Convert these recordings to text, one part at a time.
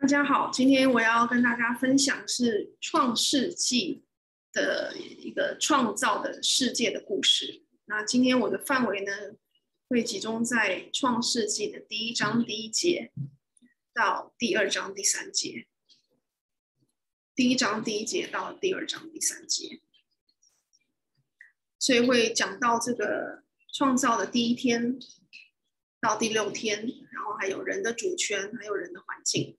大家好，今天我要跟大家分享是创世纪的一个创造的世界的故事。那今天我的范围呢，会集中在创世纪的第一章第一节到第二章第三节。第一章第一节到第二章第三节，所以会讲到这个创造的第一天到第六天，然后还有人的主权，还有人的环境。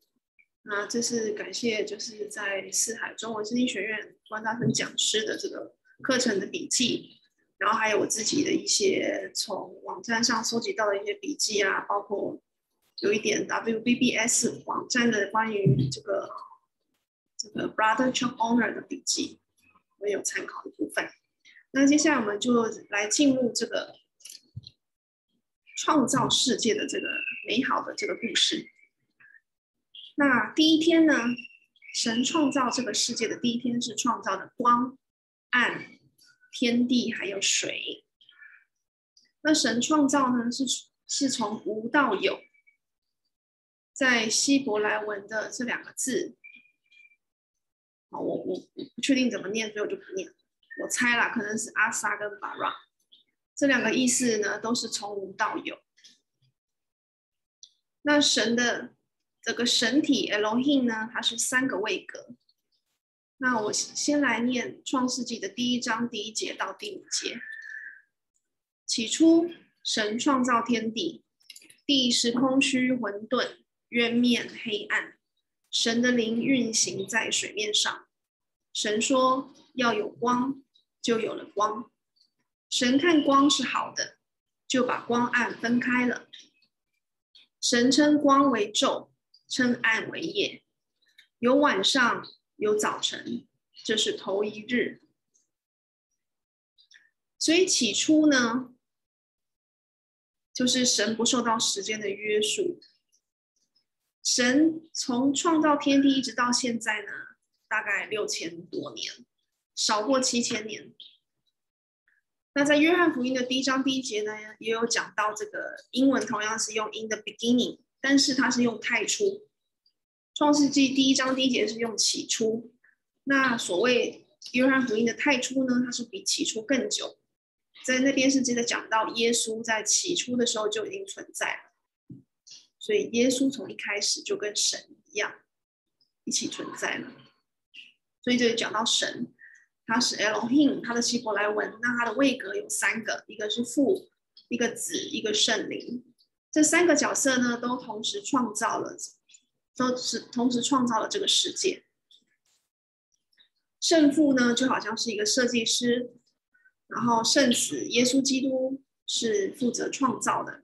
那这是感谢，就是在四海中文圣经学院关大成讲师的这个课程的笔记，然后还有我自己的一些从网站上收集到的一些笔记啊，包括有一点 WBBS 网站的关于这个这个 Brother Chuck Owner 的笔记，我有参考的部分。那接下来我们就来进入这个创造世界的这个美好的这个故事。那第一天呢，神创造这个世界的第一天是创造的光、暗、天地还有水。那神创造呢，是是从无到有，在希伯来文的这两个字，我我我不确定怎么念，所以我就不念。我猜啦，可能是阿萨跟巴拉，这两个意思呢，都是从无到有。那神的。这个神体 Elohim 呢，它是三个位格。那我先来念创世纪的第一章第一节到第五节。起初，神创造天地，地是空虚混沌，渊面黑暗。神的灵运行在水面上。神说：“要有光，就有了光。”神看光是好的，就把光暗分开了。神称光为昼。称暗为夜，有晚上，有早晨，这是头一日。所以起初呢，就是神不受到时间的约束。神从创造天地一直到现在呢，大概六千多年，少过七千年。那在约翰福音的第一章第一节呢，也有讲到这个英文同样是用 in the beginning。但是它是用太初，创世纪第一章第一节是用起初。那所谓约翰福音的太初呢，它是比起初更久，在那边是记得讲到耶稣在起初的时候就已经存在了，所以耶稣从一开始就跟神一样一起存在了。所以这里讲到神，他是 Elohim，他的希伯来文，那他的位格有三个，一个是父，一个子，一个圣灵。这三个角色呢，都同时创造了，都是同时创造了这个世界。圣父呢，就好像是一个设计师，然后圣子耶稣基督是负责创造的，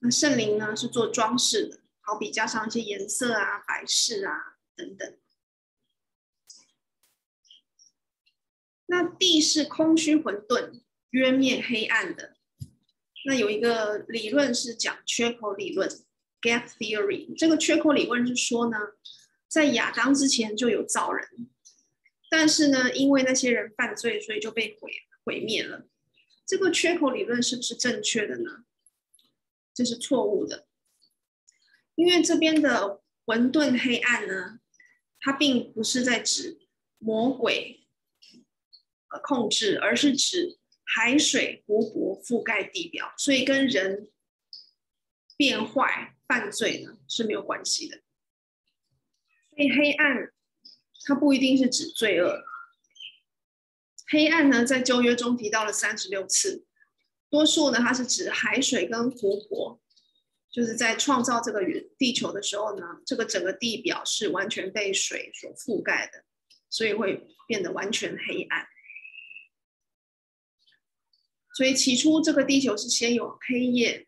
那圣灵呢是做装饰的，好比加上一些颜色啊、摆饰啊等等。那地是空虚混沌、渊面黑暗的。那有一个理论是讲缺口理论 （gap theory）。这个缺口理论是说呢，在亚当之前就有造人，但是呢，因为那些人犯罪，所以就被毁毁灭了。这个缺口理论是不是正确的呢？这是错误的，因为这边的混沌黑暗呢，它并不是在指魔鬼呃控制，而是指。海水、湖泊覆盖地表，所以跟人变坏、犯罪呢是没有关系的。所以黑暗它不一定是指罪恶。黑暗呢，在旧约中提到了三十六次，多数呢它是指海水跟湖泊，就是在创造这个地球的时候呢，这个整个地表是完全被水所覆盖的，所以会变得完全黑暗。所以起初这个地球是先有黑夜，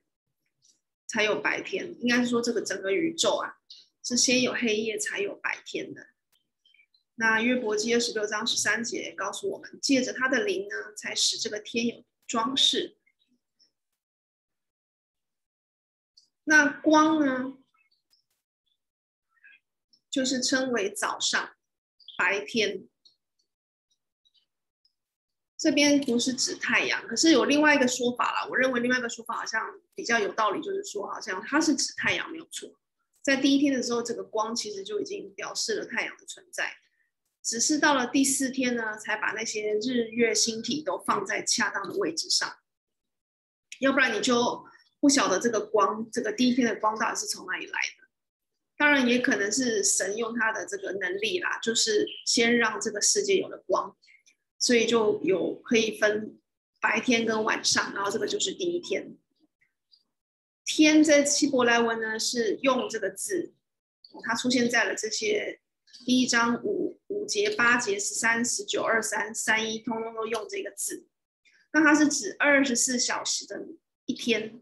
才有白天。应该是说这个整个宇宙啊，是先有黑夜才有白天的。那约伯记二十六章十三节告诉我们，借着他的灵呢，才使这个天有装饰。那光呢，就是称为早上、白天。这边不是指太阳，可是有另外一个说法啦。我认为另外一个说法好像比较有道理，就是说好像它是指太阳没有错，在第一天的时候，这个光其实就已经表示了太阳的存在，只是到了第四天呢，才把那些日月星体都放在恰当的位置上，要不然你就不晓得这个光，这个第一天的光到底是从哪里来的。当然，也可能是神用他的这个能力啦，就是先让这个世界有了光，所以就有可以分白天跟晚上，然后这个就是第一天。天在希伯来文呢是用这个字，它出现在了这些第一章五五节、八节、十三、十九、二三、三一，通通都用这个字。那它是指二十四小时的一天，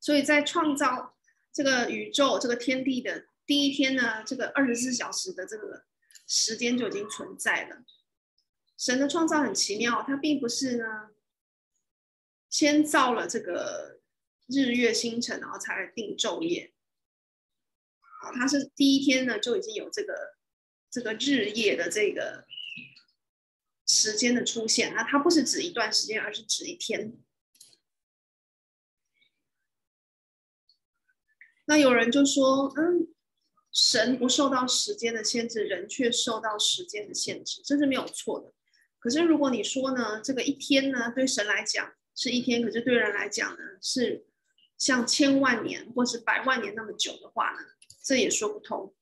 所以在创造这个宇宙、这个天地的第一天呢，这个二十四小时的这个时间就已经存在了。神的创造很奇妙，它并不是呢先造了这个。日月星辰，然后才来定昼夜。好，它是第一天呢就已经有这个这个日夜的这个时间的出现。那它不是指一段时间，而是指一天。那有人就说，嗯，神不受到时间的限制，人却受到时间的限制，这是没有错的。可是如果你说呢，这个一天呢对神来讲是一天，可是对人来讲呢是。像千万年或是百万年那么久的话呢，这也说不通。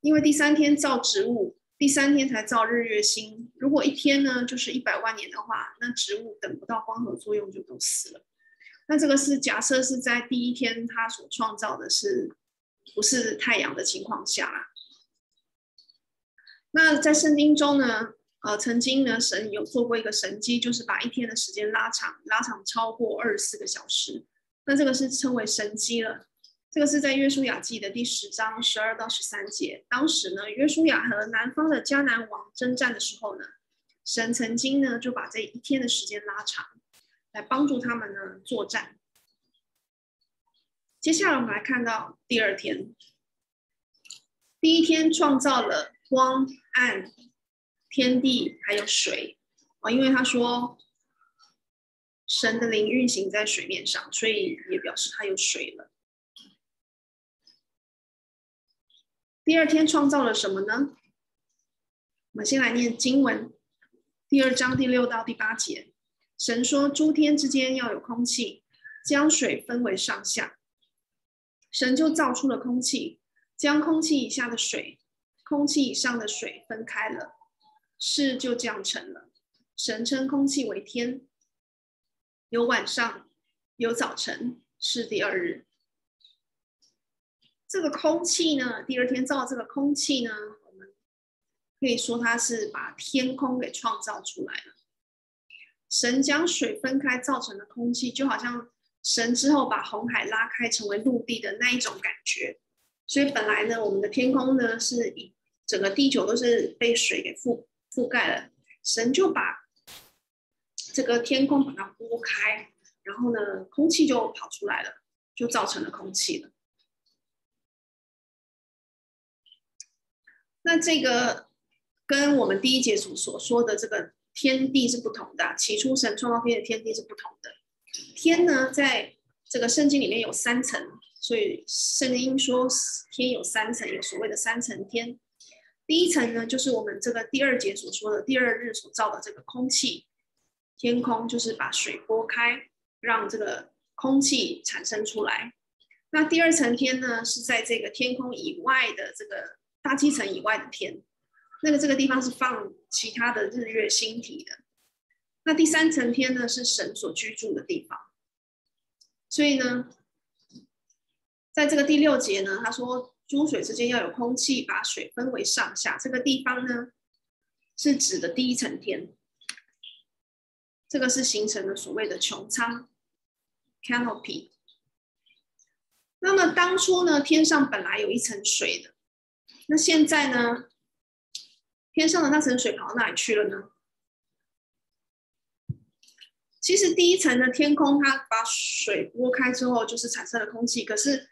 因为第三天造植物，第三天才造日月星。如果一天呢就是一百万年的话，那植物等不到光合作用就都死了。那这个是假设是在第一天他所创造的是不是太阳的情况下啦。那在圣经中呢，呃，曾经呢神有做过一个神迹，就是把一天的时间拉长，拉长超过二十四个小时。那这个是称为神迹了，这个是在约书亚记的第十章十二到十三节。当时呢，约书亚和南方的迦南王征战的时候呢，神曾经呢就把这一天的时间拉长，来帮助他们呢作战。接下来我们来看到第二天，第一天创造了光、暗、天地还有水啊，因为他说。神的灵运行在水面上，所以也表示它有水了。第二天创造了什么呢？我们先来念经文，第二章第六到第八节。神说：“诸天之间要有空气，将水分为上下。”神就造出了空气，将空气以下的水、空气以上的水分开了，事就这样成了。神称空气为天。有晚上，有早晨，是第二日。这个空气呢，第二天造这个空气呢，我们可以说它是把天空给创造出来了。神将水分开造成的空气，就好像神之后把红海拉开成为陆地的那一种感觉。所以本来呢，我们的天空呢是以整个地球都是被水给覆覆盖了，神就把。这个天空把它拨开，然后呢，空气就跑出来了，就造成了空气了。那这个跟我们第一节所所说的这个天地是不同的。起初神创造天的天地是不同的。天呢，在这个圣经里面有三层，所以圣经说天有三层，有所谓的三层天。第一层呢，就是我们这个第二节所说的第二日所造的这个空气。天空就是把水拨开，让这个空气产生出来。那第二层天呢，是在这个天空以外的这个大气层以外的天，那个这个地方是放其他的日月星体的。那第三层天呢，是神所居住的地方。所以呢，在这个第六节呢，他说诸水之间要有空气，把水分为上下。这个地方呢，是指的第一层天。这个是形成了所谓的穹苍 （canopy）。那么当初呢，天上本来有一层水的，那现在呢，天上的那层水跑哪里去了呢？其实第一层的天空，它把水拨开之后，就是产生了空气。可是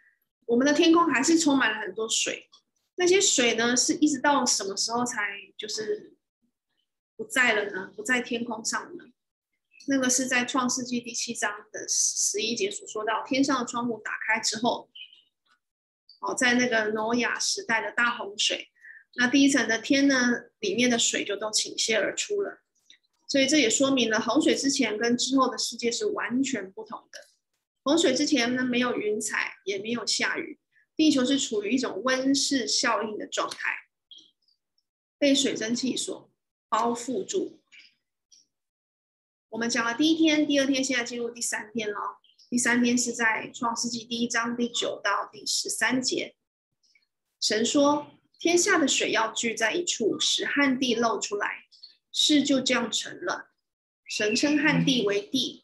我们的天空还是充满了很多水，那些水呢，是一直到什么时候才就是不在了呢？不在天空上呢？那个是在创世纪第七章的十一节所说到，天上的窗户打开之后，哦，在那个挪亚时代的大洪水，那第一层的天呢，里面的水就都倾泻而出了。所以这也说明了洪水之前跟之后的世界是完全不同的。洪水之前呢，没有云彩，也没有下雨，地球是处于一种温室效应的状态，被水蒸气所包覆住。我们讲了第一天、第二天，现在进入第三天了。第三天是在创世纪第一章第九到第十三节。神说：“天下的水要聚在一处，使旱地露出来。”事就这样成了。神称旱地为地，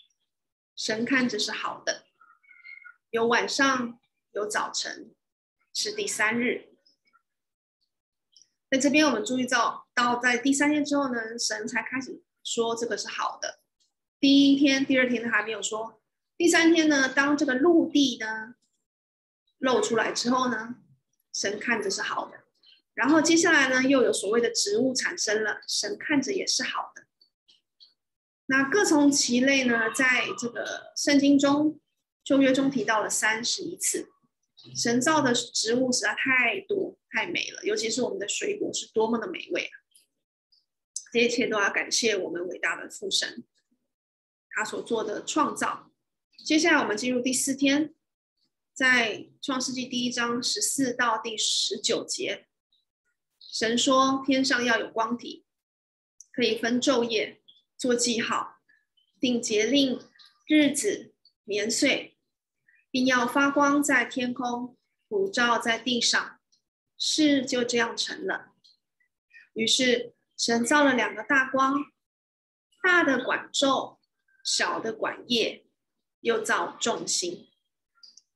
神看着是好的。有晚上，有早晨，是第三日。在这边，我们注意到，到在第三天之后呢，神才开始说这个是好的。第一天、第二天他还没有说。第三天呢，当这个陆地呢露出来之后呢，神看着是好的。然后接下来呢，又有所谓的植物产生了，神看着也是好的。那各从其类呢，在这个圣经中旧约中提到了三十一次。神造的植物实在太多太美了，尤其是我们的水果是多么的美味啊！这一切都要感谢我们伟大的父神，他所做的创造。接下来我们进入第四天，在创世纪第一章十四到第十九节，神说天上要有光体，可以分昼夜，做记号，定节令、日子、年岁。并要发光在天空，普照在地上，事就这样成了。于是神造了两个大光，大的管昼，小的管夜，又造众星，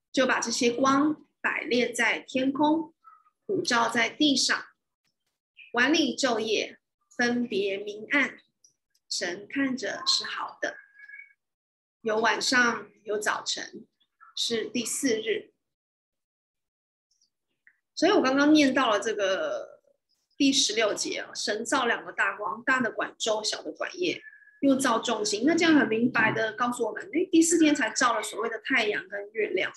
就把这些光摆列在天空，普照在地上，管理昼夜，分别明暗。神看着是好的，有晚上，有早晨。是第四日，所以我刚刚念到了这个第十六节啊，神造两个大光，大的管昼，小的管夜，又造众星。那这样很明白的告诉我们，哎，第四天才造了所谓的太阳跟月亮。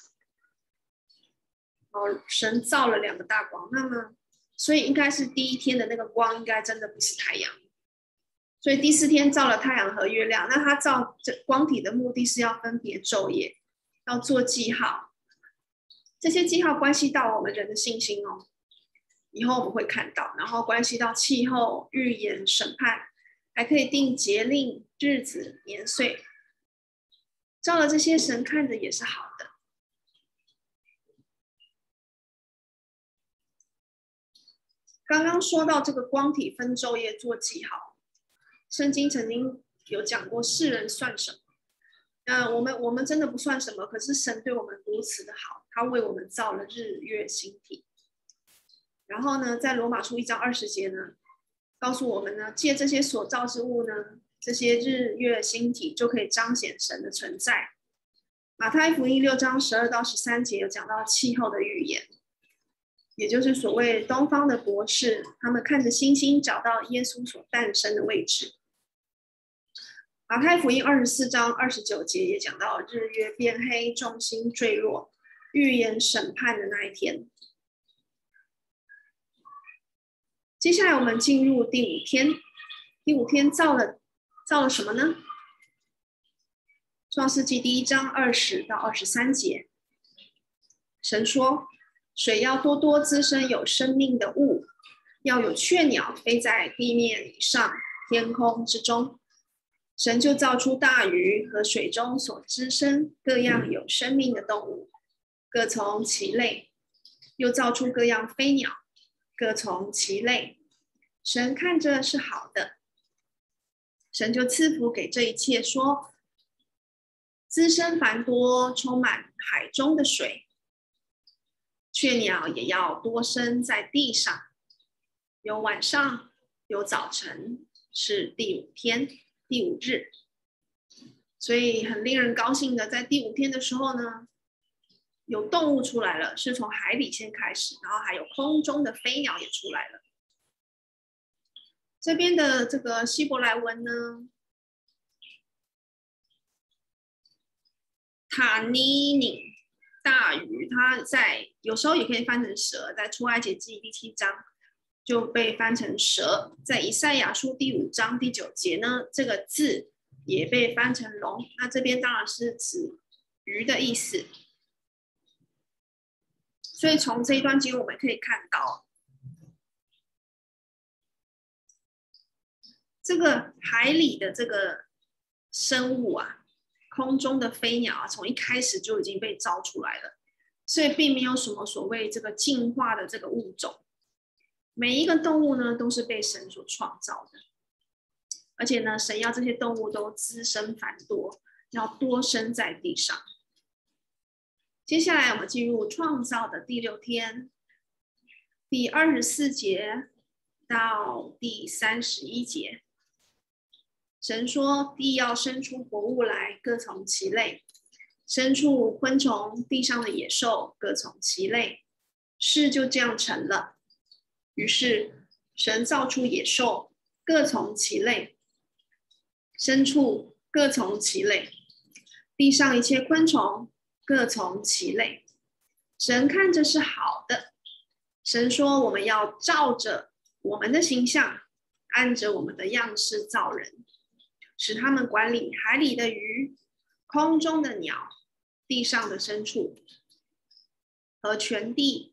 哦，神造了两个大光，那么所以应该是第一天的那个光，应该真的不是太阳。所以第四天造了太阳和月亮，那他造这光体的目的是要分别昼夜。要做记号，这些记号关系到我们人的信心哦。以后我们会看到，然后关系到气候、预言、审判，还可以定节令、日子、年岁。照了这些，神看着也是好的。刚刚说到这个光体分昼夜做记号，圣经曾经有讲过世人算什么？那我们我们真的不算什么，可是神对我们如此的好，他为我们造了日月星体。然后呢，在罗马书一章二十节呢，告诉我们呢，借这些所造之物呢，这些日月星体就可以彰显神的存在。马太福音六章十二到十三节有讲到气候的预言，也就是所谓东方的博士，他们看着星星找到耶稣所诞生的位置。马太福音二十四章二十九节也讲到日月变黑，众星坠落，预言审判的那一天。接下来我们进入第五天，第五天造了造了什么呢？创世纪第一章二十到二十三节，神说：水要多多滋生有生命的物，要有雀鸟飞在地面以上，天空之中。神就造出大鱼和水中所滋生各样有生命的动物，各从其类；又造出各样飞鸟，各从其类。神看着是好的。神就赐福给这一切，说：滋生繁多，充满海中的水。雀鸟也要多生在地上，有晚上，有早晨，是第五天，第五日。所以很令人高兴的，在第五天的时候呢，有动物出来了，是从海里先开始，然后还有空中的飞鸟也出来了。这边的这个希伯来文呢，塔尼尼大鱼，它在有时候也可以翻成蛇，在出埃及记第七章就被翻成蛇，在以赛亚书第五章第九节呢，这个字也被翻成龙。那这边当然是指鱼的意思。所以从这一段经我们可以看到。这个海里的这个生物啊，空中的飞鸟啊，从一开始就已经被造出来了，所以并没有什么所谓这个进化的这个物种。每一个动物呢，都是被神所创造的，而且呢，神要这些动物都滋生繁多，要多生在地上。接下来我们进入创造的第六天，第二十四节到第三十一节。神说：“地要生出活物来，各从其类；牲畜、昆虫，地上的野兽，各从其类。事就这样成了。于是神造出野兽，各从其类；牲畜各从其类；地上一切昆虫，各从其类。神看着是好的。神说：我们要照着我们的形象，按着我们的样式造人。”使他们管理海里的鱼、空中的鸟、地上的牲畜和全地，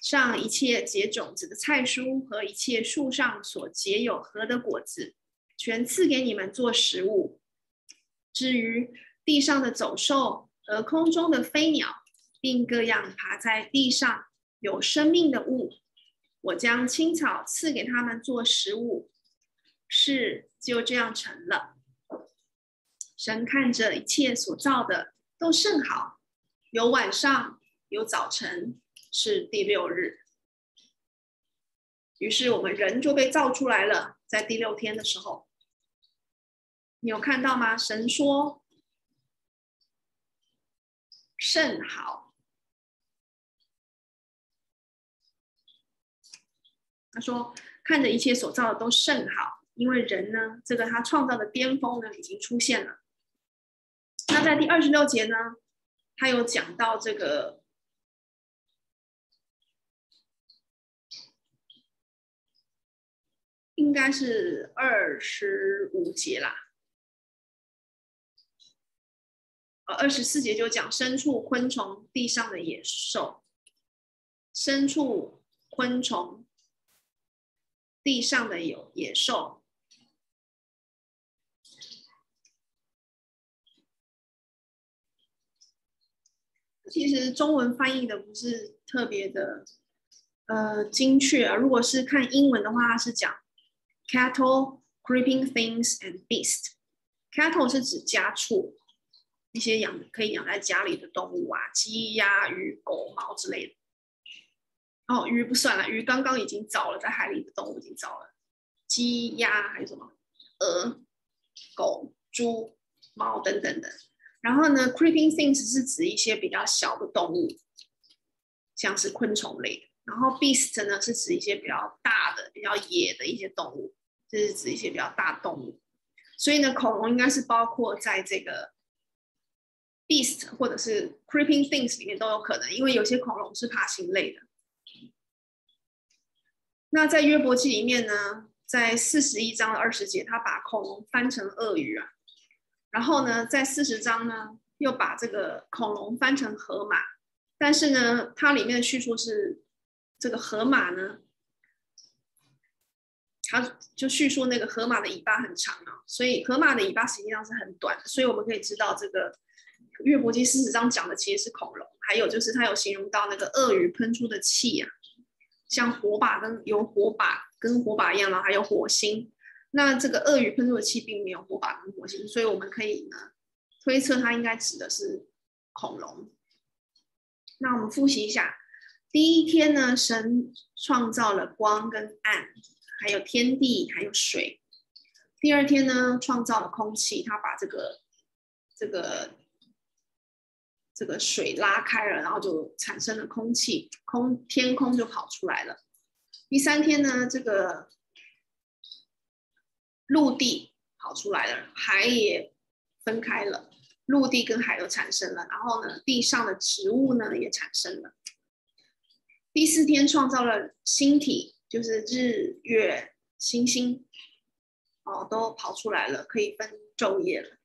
上一切结种子的菜蔬和一切树上所结有核的果子，全赐给你们做食物。至于地上的走兽和空中的飞鸟，并各样爬在地上有生命的物，我将青草赐给他们做食物。事就这样成了。”神看着一切所造的都甚好，有晚上，有早晨，是第六日。于是我们人就被造出来了，在第六天的时候，你有看到吗？神说甚好，他说看着一切所造的都甚好，因为人呢，这个他创造的巅峰呢，已经出现了。那在第二十六节呢，他有讲到这个，应该是二十五节啦。呃，二十四节就讲牲畜、昆虫、地上的野兽，牲畜、昆虫、地上的有野兽。其实中文翻译的不是特别的呃精确啊。如果是看英文的话，它是讲 cattle, creeping things and beast。cattle 是指家畜，一些养可以养在家里的动物啊，鸡、鸭、鱼、狗、猫之类的。哦，鱼不算了，鱼刚刚已经找了，在海里的动物已经找了。鸡、鸭还有什么？鹅、狗、猪、猫等等的。然后呢，creeping things 是指一些比较小的动物，像是昆虫类的。然后 beast 呢是指一些比较大的、比较野的一些动物，这是指一些比较大动物。所以呢，恐龙应该是包括在这个 beast 或者是 creeping things 里面都有可能，因为有些恐龙是爬行类的。那在约伯记里面呢，在四十一章的二十节，他把恐龙翻成鳄鱼啊。然后呢，在四十章呢，又把这个恐龙翻成河马，但是呢，它里面的叙述是这个河马呢，他就叙述那个河马的尾巴很长啊，所以河马的尾巴实际上是很短，所以我们可以知道这个《约伯记》事实上讲的其实是恐龙，还有就是他有形容到那个鳄鱼喷出的气啊，像火把跟有火把跟火把一样，然后还有火星。那这个鳄鱼喷出的气并没有火把跟火星，所以我们可以呢推测它应该指的是恐龙。那我们复习一下。第一天呢，神创造了光跟暗，还有天地，还有水。第二天呢，创造了空气，他把这个这个这个水拉开了，然后就产生了空气，空天空就跑出来了。第三天呢，这个陆地跑出来了，海也分开了，陆地跟海都产生了，然后呢，地上的植物呢也产生了。第四天创造了星体，就是日月星星，哦，都跑出来了，可以分昼夜了。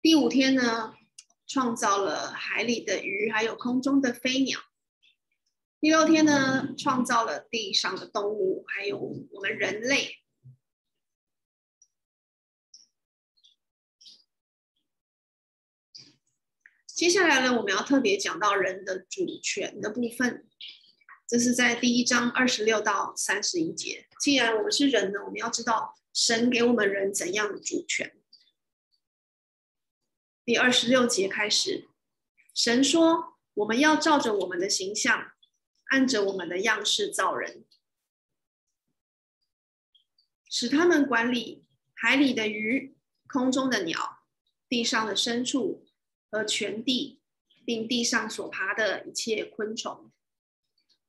第五天呢，创造了海里的鱼，还有空中的飞鸟。第六天呢，创造了地上的动物，还有我们人类。接下来呢，我们要特别讲到人的主权的部分，这是在第一章二十六到三十一节。既然我们是人呢，我们要知道神给我们人怎样的主权。第二十六节开始，神说：“我们要照着我们的形象，按着我们的样式造人，使他们管理海里的鱼、空中的鸟、地上的牲畜。”和全地，并地上所爬的一切昆虫，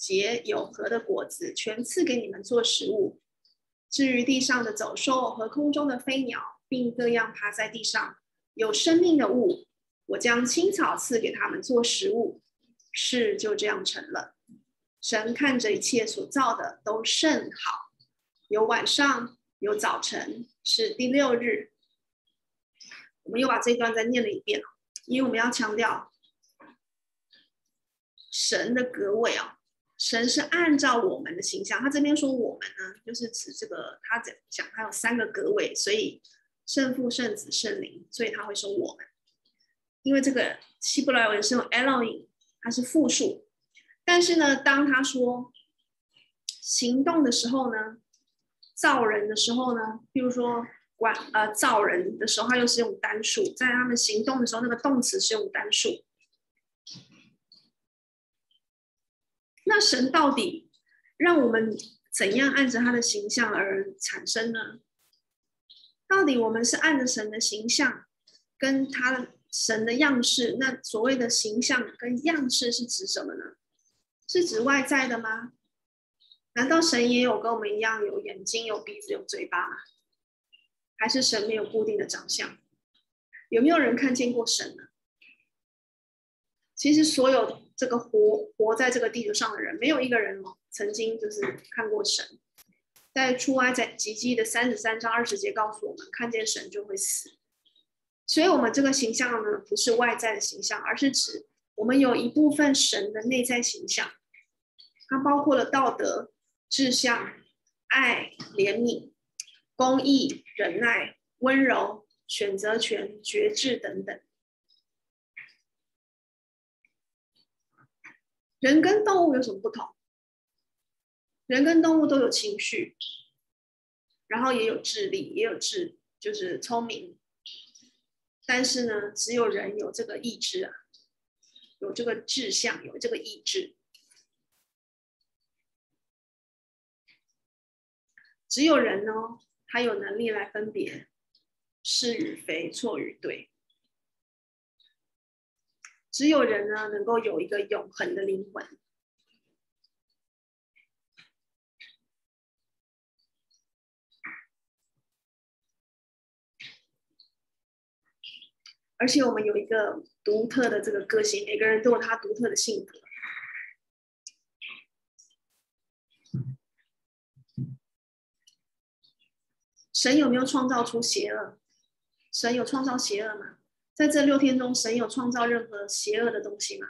结有核的果子，全赐给你们做食物。至于地上的走兽和空中的飞鸟，并各样爬在地上有生命的物，我将青草赐给他们做食物。事就这样成了。神看着一切所造的都甚好，有晚上，有早晨，是第六日。我们又把这段再念了一遍。因为我们要强调神的格位啊，神是按照我们的形象。他这边说我们呢，就是指这个他讲他有三个格位，所以圣父、圣子、圣灵，所以他会说我们。因为这个希伯来文是用 Elohim，它是复数。但是呢，当他说行动的时候呢，造人的时候呢，比如说。管呃造人的时候，他又是用单数；在他们行动的时候，那个动词是用单数。那神到底让我们怎样按着他的形象而产生呢？到底我们是按着神的形象跟他的神的样式？那所谓的形象跟样式是指什么呢？是指外在的吗？难道神也有跟我们一样有眼睛、有鼻子、有嘴巴吗？还是神没有固定的长相？有没有人看见过神呢？其实所有这个活活在这个地球上的人，没有一个人曾经就是看过神。在出埃及记的三十三章二十节告诉我们，看见神就会死。所以，我们这个形象呢，不是外在的形象，而是指我们有一部分神的内在形象，它包括了道德、志向、爱、怜悯。公义、忍耐、温柔、选择权、决志等等。人跟动物有什么不同？人跟动物都有情绪，然后也有智力，也有智，就是聪明。但是呢，只有人有这个意志啊，有这个志向，有这个意志。只有人呢。他有能力来分别是与非、错与对。只有人呢能够有一个永恒的灵魂。而且我们有一个独特的这个个性每个人都有他独特的性格。神有没有创造出邪恶？神有创造邪恶吗？在这六天中，神有创造任何邪恶的东西吗？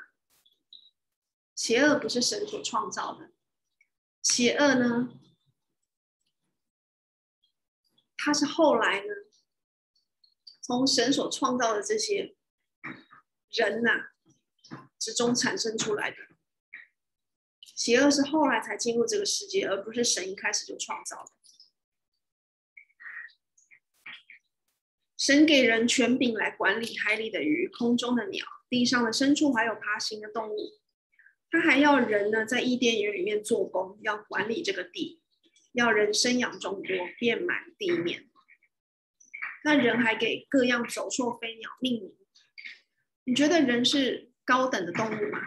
邪恶不是神所创造的，邪恶呢？它是后来呢，从神所创造的这些人呐、之中产生出来的。邪恶是后来才进入这个世界，而不是神一开始就创造的。神给人权柄来管理海里的鱼、空中的鸟、地上的牲畜，还有爬行的动物。他还要人呢，在伊甸园里面做工，要管理这个地，要人生养众多，遍满地面。那人还给各样走兽、飞鸟命名。你觉得人是高等的动物吗？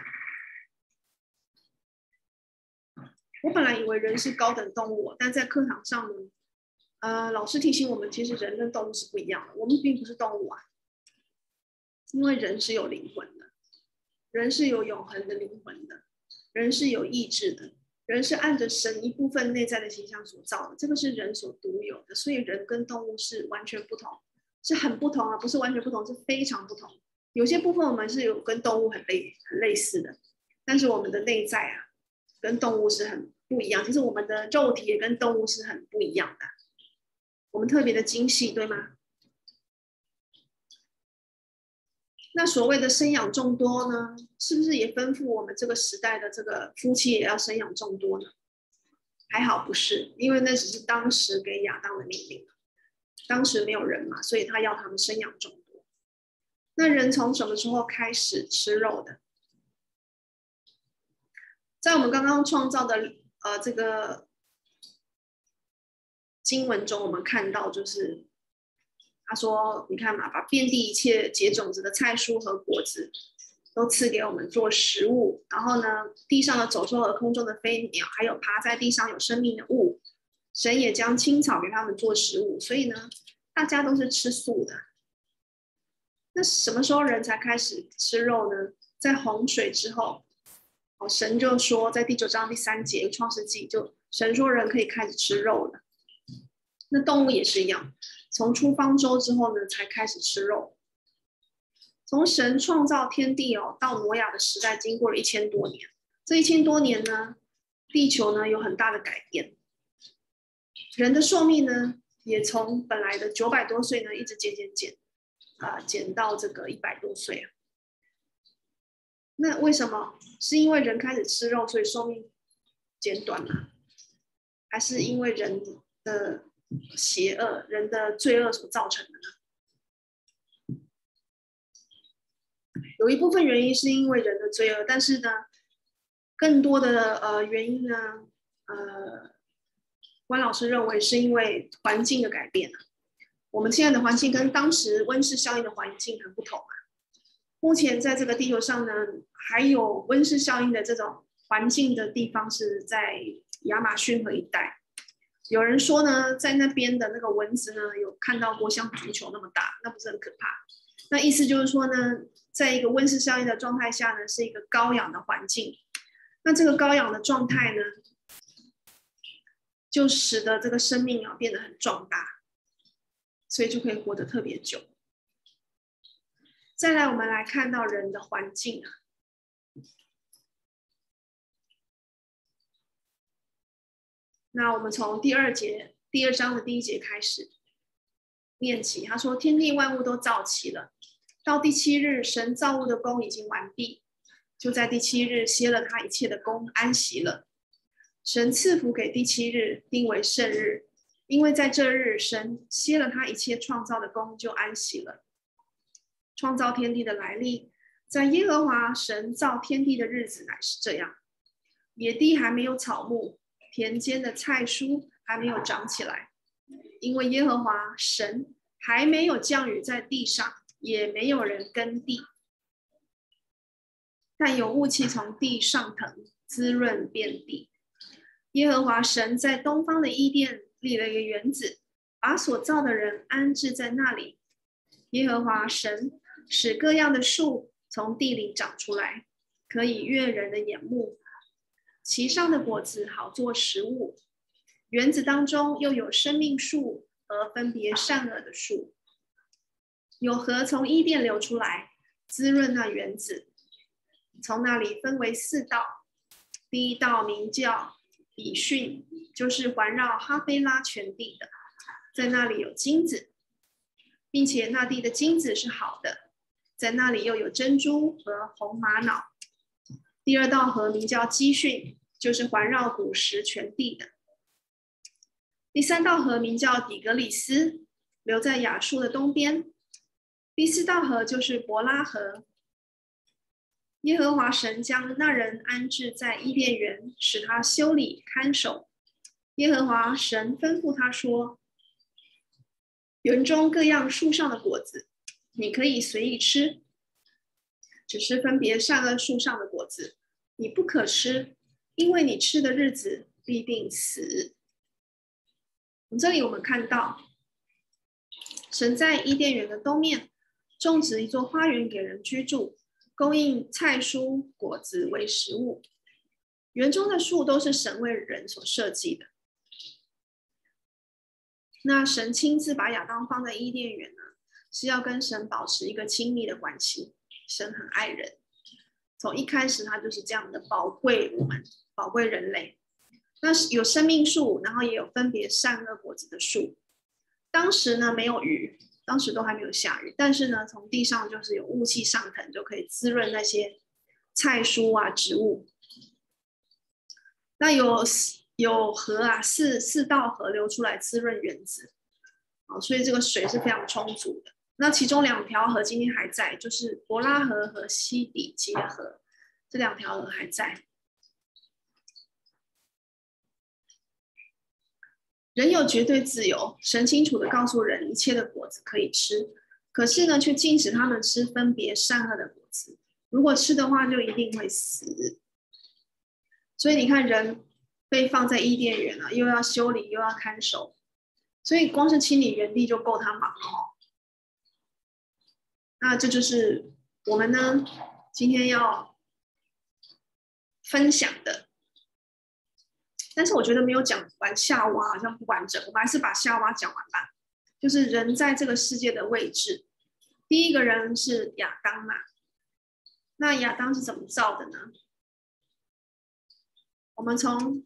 我本来以为人是高等动物，但在课堂上呢。呃，老师提醒我们，其实人跟动物是不一样的。我们并不是动物啊，因为人是有灵魂的，人是有永恒的灵魂的，人是有意志的，人是按着神一部分内在的形象所造的，这个是人所独有的。所以人跟动物是完全不同，是很不同啊，不是完全不同，是非常不同。有些部分我们是有跟动物很类很类似的，但是我们的内在啊，跟动物是很不一样。其实我们的肉体也跟动物是很不一样的。我们特别的精细，对吗？那所谓的生养众多呢，是不是也吩咐我们这个时代的这个夫妻也要生养众多呢？还好不是，因为那只是当时给亚当的命令。当时没有人嘛，所以他要他们生养众多。那人从什么时候开始吃肉的？在我们刚刚创造的呃这个。经文中，我们看到就是他说：“你看嘛，把遍地一切结种子的菜蔬和果子都赐给我们做食物。然后呢，地上的走兽和空中的飞鸟，还有爬在地上有生命的物，神也将青草给他们做食物。所以呢，大家都是吃素的。那什么时候人才开始吃肉呢？在洪水之后，哦，神就说，在第九章第三节创世纪，就神说人可以开始吃肉了。”那动物也是一样，从出方舟之后呢，才开始吃肉。从神创造天地哦，到挪亚的时代，经过了一千多年。这一千多年呢，地球呢有很大的改变，人的寿命呢也从本来的九百多岁呢，一直减减减，啊、呃，减到这个一百多岁啊。那为什么？是因为人开始吃肉，所以寿命减短了，还是因为人的？邪恶人的罪恶所造成的呢？有一部分原因是因为人的罪恶，但是呢，更多的呃原因呢，呃，关老师认为是因为环境的改变。我们现在的环境跟当时温室效应的环境很不同啊。目前在这个地球上呢，还有温室效应的这种环境的地方是在亚马逊河一带。有人说呢，在那边的那个蚊子呢，有看到过像足球那么大，那不是很可怕？那意思就是说呢，在一个温室效应的状态下呢，是一个高氧的环境。那这个高氧的状态呢，就使得这个生命啊变得很壮大，所以就可以活得特别久。再来，我们来看到人的环境啊。那我们从第二节第二章的第一节开始念起。他说：“天地万物都造齐了，到第七日，神造物的工已经完毕，就在第七日歇了他一切的工，安息了。神赐福给第七日，定为圣日，因为在这日，神歇了他一切创造的工，就安息了。创造天地的来历，在耶和华神造天地的日子乃是这样：野地还没有草木。”田间的菜蔬还没有长起来，因为耶和华神还没有降雨在地上，也没有人耕地。但有雾气从地上腾，滋润遍地。耶和华神在东方的伊甸立了一个园子，把所造的人安置在那里。耶和华神使各样的树从地里长出来，可以悦人的眼目，其上的果子好做食物。园子当中又有生命树和分别善恶的树，有河从伊甸流出来，滋润那园子。从那里分为四道，第一道名叫比逊，就是环绕哈菲拉全地的，在那里有金子，并且那地的金子是好的，在那里又有珍珠和红玛瑙。第二道河名叫基训，就是环绕古实全地的。第三道河名叫底格里斯，流在亚述的东边。第四道河就是伯拉河。耶和华神将那人安置在伊甸园，使他修理看守。耶和华神吩咐他说：“园中各样树上的果子，你可以随意吃；只是分别善恶树上的果子，你不可吃，因为你吃的日子必定死。”从这里我们看到，神在伊甸园的东面种植一座花园给人居住。供应菜蔬果子为食物，园中的树都是神为人所设计的。那神亲自把亚当放在伊甸园呢，是要跟神保持一个亲密的关系。神很爱人，从一开始他就是这样的宝贵我们，宝贵人类。那有生命树，然后也有分别善恶果子的树。当时呢，没有雨。当时都还没有下雨，但是呢，从地上就是有雾气上腾，就可以滋润那些菜蔬啊植物。那有有河啊，四四道河流出来滋润园子，啊，所以这个水是非常充足的。那其中两条河今天还在，就是伯拉河和西底结河，这两条河还在。人有绝对自由，神清楚的告诉人一切的果子可以吃，可是呢，却禁止他们吃分别善恶的果子。如果吃的话，就一定会死。所以你看，人被放在伊甸园了，又要修理，又要看守，所以光是清理园地就够他忙了。那这就是我们呢，今天要分享的。但是我觉得没有讲完夏娃好像不完整，我们还是把夏娃讲完吧。就是人在这个世界的位置，第一个人是亚当嘛。那亚当是怎么造的呢？我们从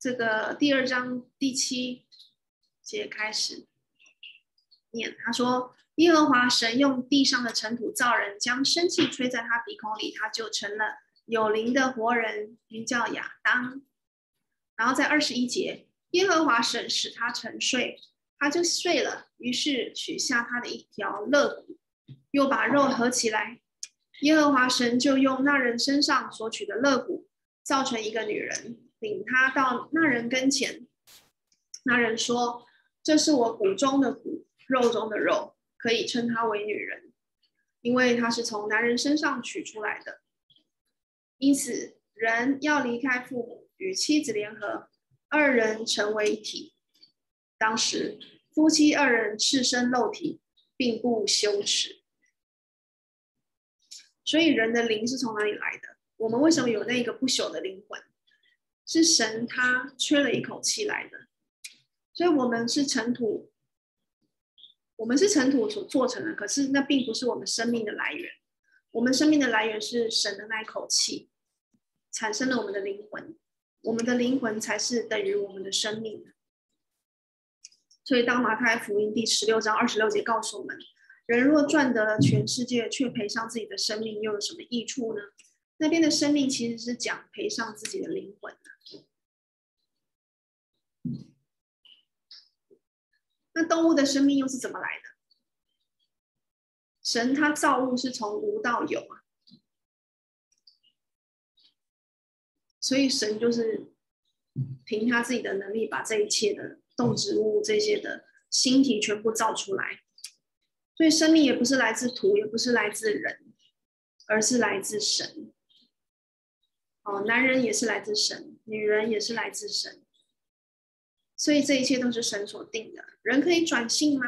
这个第二章第七节开始他说：“耶和华神用地上的尘土造人，将生气吹在他鼻孔里，他就成了有灵的活人，名叫亚当。”然后在二十一节，耶和华神使他沉睡，他就睡了。于是取下他的一条肋骨，又把肉合起来。耶和华神就用那人身上所取的肋骨，造成一个女人，领他到那人跟前。那人说：“这是我骨中的骨，肉中的肉，可以称她为女人，因为她是从男人身上取出来的。因此，人要离开父母。”与妻子联合，二人成为一体。当时夫妻二人赤身露体，并不羞耻。所以人的灵是从哪里来的？我们为什么有那个不朽的灵魂？是神他吹了一口气来的。所以我们是尘土，我们是尘土所做成的。可是那并不是我们生命的来源。我们生命的来源是神的那一口气，产生了我们的灵魂。我们的灵魂才是等于我们的生命，所以当马太福音第十六章二十六节告诉我们：人若赚得了全世界，却赔上自己的生命，又有什么益处呢？那边的生命其实是讲赔上自己的灵魂。那动物的生命又是怎么来的？神他造物是从无到有啊。所以神就是凭他自己的能力，把这一切的动植物、这些的星体全部造出来。所以生命也不是来自土，也不是来自人，而是来自神。哦，男人也是来自神，女人也是来自神。所以这一切都是神所定的。人可以转性吗？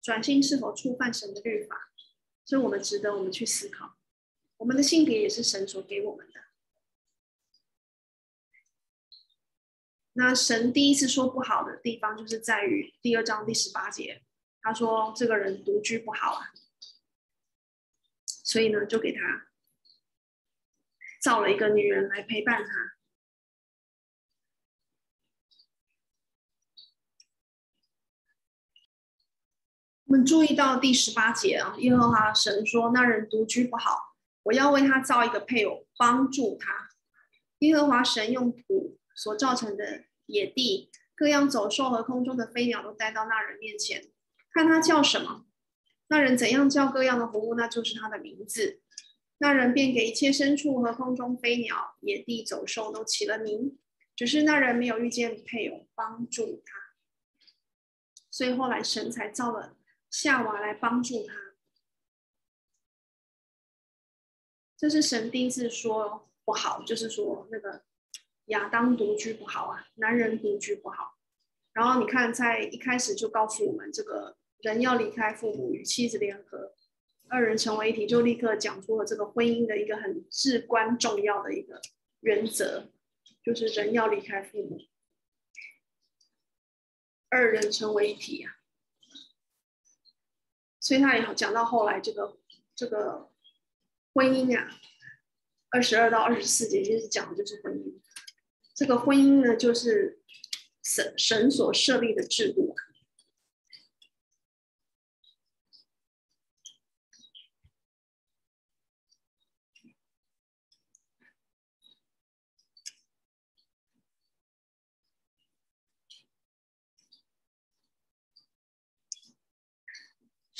转性是否触犯神的律法？所以我们值得我们去思考，我们的性别也是神所给我们的。那神第一次说不好的地方，就是在于第二章第十八节，他说这个人独居不好啊，所以呢，就给他造了一个女人来陪伴他。我们注意到第十八节啊，耶和华神说：“那人独居不好，我要为他造一个配偶，帮助他。”耶和华神用土所造成的野地，各样走兽和空中的飞鸟都带到那人面前，看他叫什么。那人怎样叫各样的活物，那就是他的名字。那人便给一切牲畜和空中飞鸟、野地走兽都起了名，只是那人没有遇见配偶帮助他，所以后来神才造了。夏娃来帮助他，这是神第一次说不好，就是说那个亚当独居不好啊，男人独居不好。然后你看，在一开始就告诉我们，这个人要离开父母与妻子联合，二人成为一体，就立刻讲出了这个婚姻的一个很至关重要的一个原则，就是人要离开父母，二人成为一体啊。所以他也讲到后来这个这个婚姻啊，二十二到二十四节其实讲的就是婚姻。这个婚姻呢，就是神神所设立的制度。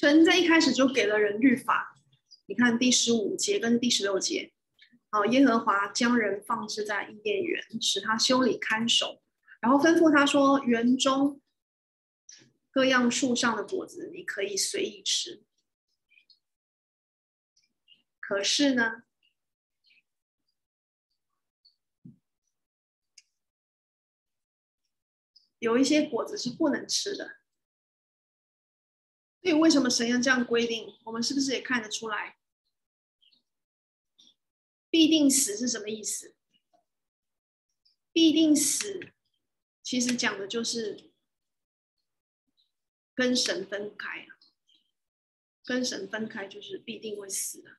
神在一开始就给了人律法，你看第十五节跟第十六节，好，耶和华将人放置在伊甸园，使他修理看守，然后吩咐他说：园中各样树上的果子你可以随意吃。可是呢，有一些果子是不能吃的。所以为什么神要这样规定？我们是不是也看得出来？必定死是什么意思？必定死，其实讲的就是跟神分开。跟神分开就是必定会死的。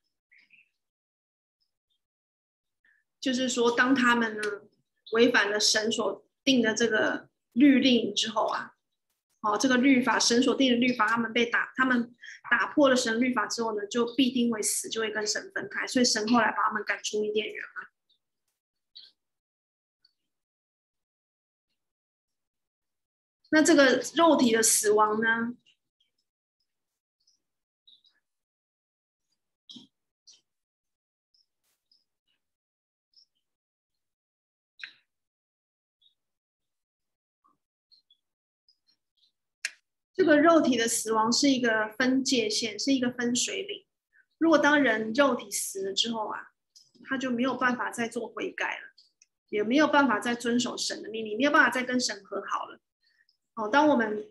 就是说，当他们呢违反了神所定的这个律令之后啊。哦，这个律法，神所定的律法，他们被打，他们打破了神律法之后呢，就必定会死，就会跟神分开。所以神后来把他们赶出伊甸园了。那这个肉体的死亡呢？这个肉体的死亡是一个分界线，是一个分水岭。如果当人肉体死了之后啊，他就没有办法再做悔改了，也没有办法再遵守神的命令，没有办法再跟神和好了。哦，当我们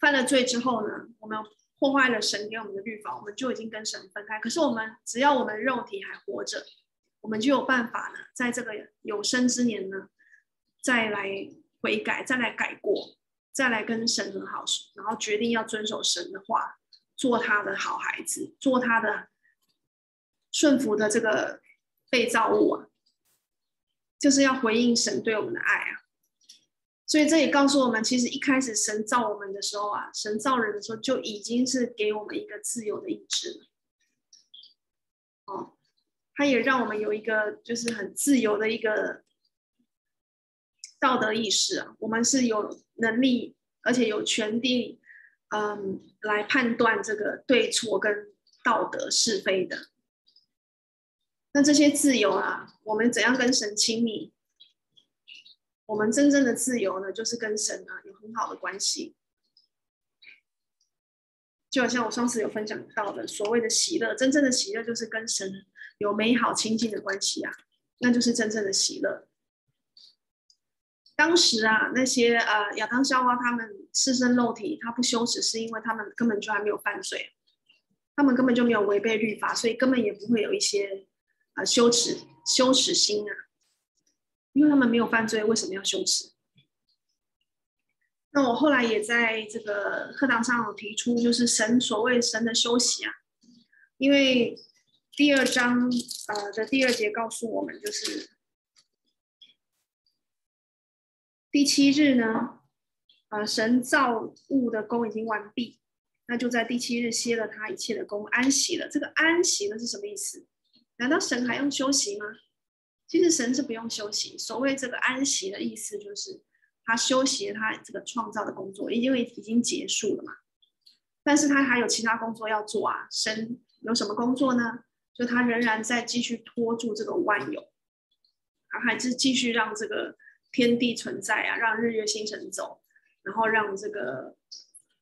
犯了罪之后呢，我们破坏了神给我们的律法，我们就已经跟神分开。可是我们只要我们肉体还活着，我们就有办法呢，在这个有生之年呢，再来悔改，再来改过。再来跟神和好，然后决定要遵守神的话，做他的好孩子，做他的顺服的这个被造物啊，就是要回应神对我们的爱啊。所以这也告诉我们，其实一开始神造我们的时候啊，神造人的时候就已经是给我们一个自由的意志了。哦，他也让我们有一个就是很自由的一个。道德意识啊，我们是有能力，而且有权利，嗯，来判断这个对错跟道德是非的。那这些自由啊，我们怎样跟神亲密？我们真正的自由呢，就是跟神啊有很好的关系。就好像我上次有分享到的，所谓的喜乐，真正的喜乐就是跟神有美好亲近的关系啊，那就是真正的喜乐。当时啊，那些呃亚当夏娃他们赤身露体，他不羞耻，是因为他们根本就还没有犯罪，他们根本就没有违背律法，所以根本也不会有一些啊、羞耻羞耻心啊，因为他们没有犯罪，为什么要羞耻？那我后来也在这个课堂上有提出，就是神所谓神的休息啊，因为第二章呃的第二节告诉我们，就是第七日呢，呃，神造物的工已经完毕，那就在第七日歇了他一切的工，安息了。这个安息了是什么意思？难道神还用休息吗？其实神是不用休息。所谓这个安息的意思就是。他休息，他这个创造的工作，因为已经结束了嘛。但是他还有其他工作要做啊。神有什么工作呢？就他仍然在继续拖住这个万有，他还是继续让这个天地存在啊，让日月星辰走，然后让这个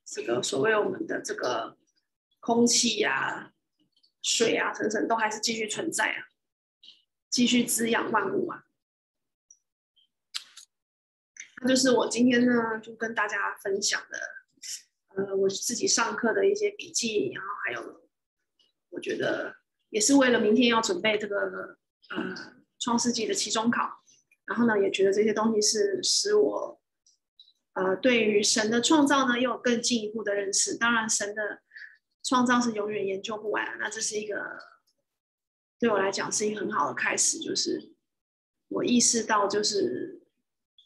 这个所谓我们的这个空气啊、水啊等等都还是继续存在啊，继续滋养万物啊。那就是我今天呢，就跟大家分享的，呃，我自己上课的一些笔记，然后还有，我觉得也是为了明天要准备这个呃创世纪的期中考，然后呢，也觉得这些东西是使我，呃，对于神的创造呢，又有更进一步的认识。当然，神的创造是永远研究不完，那这是一个对我来讲是一个很好的开始，就是我意识到就是。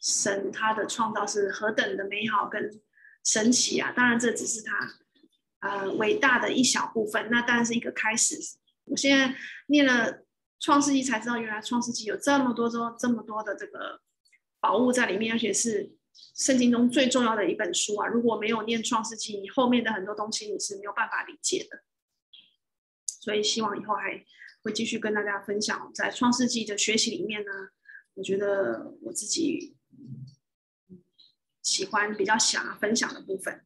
神他的创造是何等的美好跟神奇啊！当然这只是他呃伟大的一小部分，那当然是一个开始。我现在念了创世纪才知道，原来创世纪有这么多多这么多的这个宝物在里面，而且是圣经中最重要的一本书啊！如果没有念创世纪，你后面的很多东西你是没有办法理解的。所以希望以后还会继续跟大家分享在创世纪的学习里面呢，我觉得我自己。喜欢比较想要分享的部分。